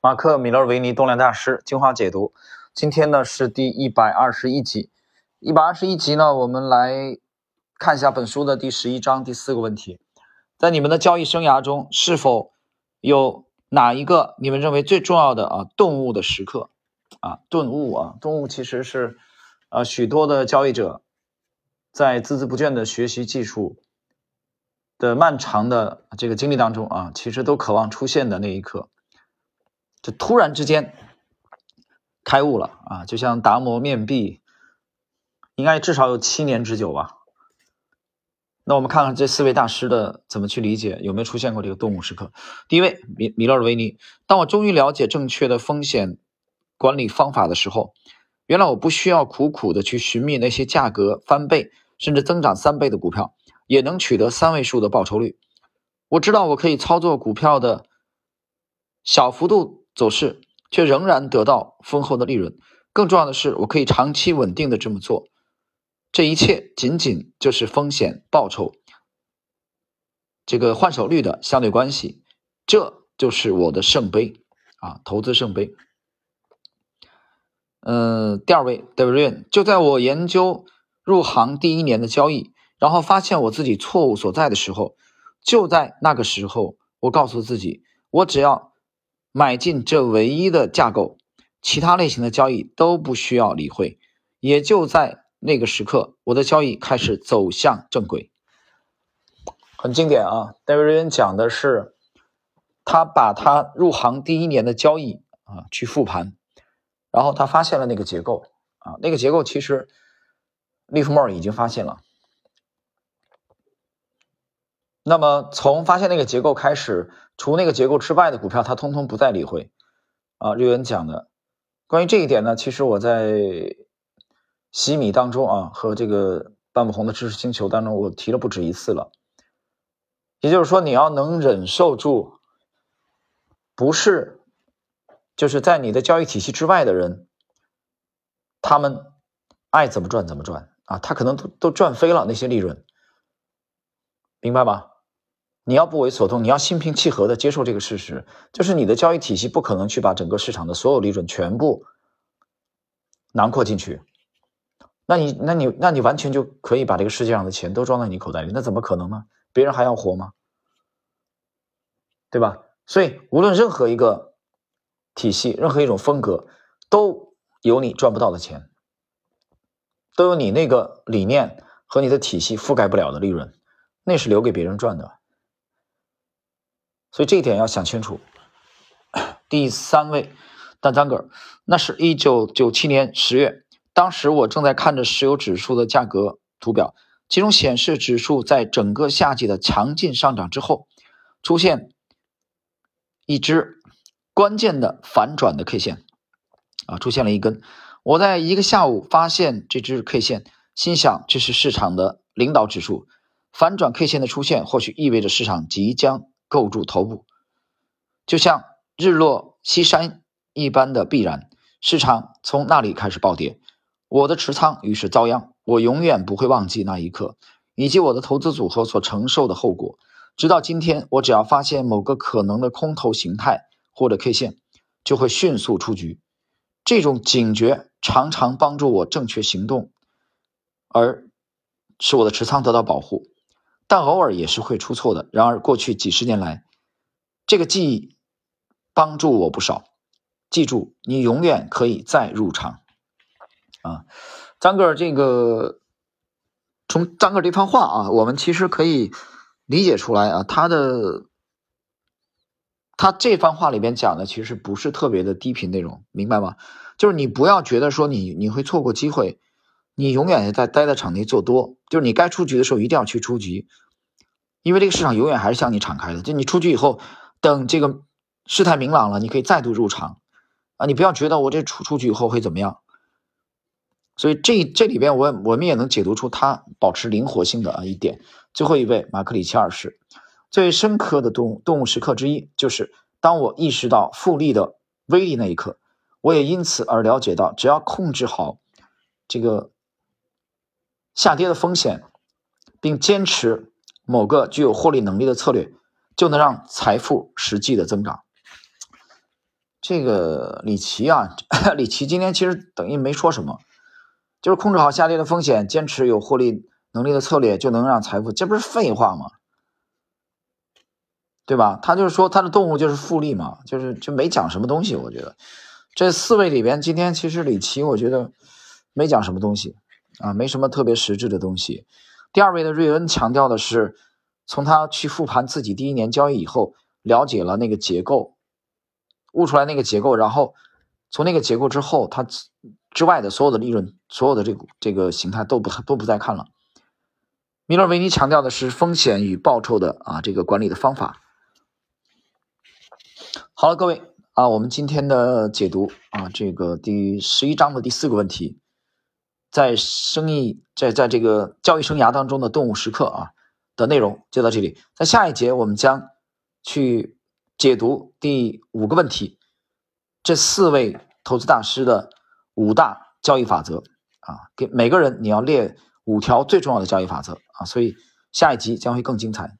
马克·米勒维尼动量大师精华解读，今天呢是第一百二十一集。一百二十一集呢，我们来看一下本书的第十一章第四个问题：在你们的交易生涯中，是否有哪一个你们认为最重要的啊顿悟的时刻？啊，顿悟啊，顿悟其实是啊许多的交易者在孜孜不倦的学习技术的漫长的这个经历当中啊，其实都渴望出现的那一刻。就突然之间开悟了啊！就像达摩面壁，应该至少有七年之久吧。那我们看看这四位大师的怎么去理解，有没有出现过这个动物时刻？第一位米米勒尔维尼，当我终于了解正确的风险管理方法的时候，原来我不需要苦苦的去寻觅那些价格翻倍甚至增长三倍的股票，也能取得三位数的报酬率。我知道我可以操作股票的小幅度。走势却仍然得到丰厚的利润。更重要的是，我可以长期稳定的这么做。这一切仅仅就是风险报酬这个换手率的相对关系。这就是我的圣杯啊，投资圣杯。嗯，第二位 David，就在我研究入行第一年的交易，然后发现我自己错误所在的时候，就在那个时候，我告诉自己，我只要。买进这唯一的架构，其他类型的交易都不需要理会。也就在那个时刻，我的交易开始走向正轨。很经典啊，戴维·瑞恩讲的是，他把他入行第一年的交易啊去复盘，然后他发现了那个结构啊，那个结构其实利弗莫尔已经发现了。那么从发现那个结构开始，除那个结构之外的股票，他通通不再理会。啊，瑞恩讲的关于这一点呢，其实我在洗米当中啊，和这个半不红的知识星球当中，我提了不止一次了。也就是说，你要能忍受住，不是就是在你的交易体系之外的人，他们爱怎么赚怎么赚啊，他可能都都赚飞了那些利润，明白吧？你要不为所动，你要心平气和的接受这个事实，就是你的交易体系不可能去把整个市场的所有利润全部囊括进去。那你，那你，那你完全就可以把这个世界上的钱都装在你口袋里，那怎么可能呢？别人还要活吗？对吧？所以，无论任何一个体系，任何一种风格，都有你赚不到的钱，都有你那个理念和你的体系覆盖不了的利润，那是留给别人赚的。所以这一点要想清楚。第三位，大张哥，那是一九九七年十月，当时我正在看着石油指数的价格图表，其中显示指数在整个夏季的强劲上涨之后，出现一只关键的反转的 K 线，啊，出现了一根。我在一个下午发现这只 K 线，心想这是市场的领导指数，反转 K 线的出现，或许意味着市场即将。构筑头部，就像日落西山一般的必然，市场从那里开始暴跌，我的持仓于是遭殃。我永远不会忘记那一刻，以及我的投资组合所承受的后果。直到今天，我只要发现某个可能的空头形态或者 K 线，就会迅速出局。这种警觉常常帮助我正确行动，而使我的持仓得到保护。但偶尔也是会出错的。然而，过去几十年来，这个记忆帮助我不少。记住，你永远可以再入场。啊，张哥，这个从张哥这番话啊，我们其实可以理解出来啊，他的他这番话里边讲的其实不是特别的低频内容，明白吗？就是你不要觉得说你你会错过机会。你永远在待在场内做多，就是你该出局的时候一定要去出局，因为这个市场永远还是向你敞开的。就你出局以后，等这个事态明朗了，你可以再度入场啊！你不要觉得我这出出局以后会怎么样。所以这这里边我我们也能解读出它保持灵活性的啊一点。最后一位马克里奇二世，最深刻的动动物时刻之一，就是当我意识到复利的威力那一刻，我也因此而了解到，只要控制好这个。下跌的风险，并坚持某个具有获利能力的策略，就能让财富实际的增长。这个李琦啊，李琦今天其实等于没说什么，就是控制好下跌的风险，坚持有获利能力的策略，就能让财富，这不是废话吗？对吧？他就是说他的动物就是复利嘛，就是就没讲什么东西。我觉得这四位里边，今天其实李琦我觉得没讲什么东西啊，没什么特别实质的东西。第二位的瑞恩强调的是，从他去复盘自己第一年交易以后，了解了那个结构。悟出来那个结构，然后从那个结构之后，他之外的所有的利润，所有的这个这个形态都不都不再看了。米勒维尼强调的是风险与报酬的啊这个管理的方法。好了，各位啊，我们今天的解读啊，这个第十一章的第四个问题，在生意在在这个交易生涯当中的动物时刻啊的内容就到这里，在下一节我们将去。解读第五个问题，这四位投资大师的五大交易法则啊，给每个人你要列五条最重要的交易法则啊，所以下一集将会更精彩。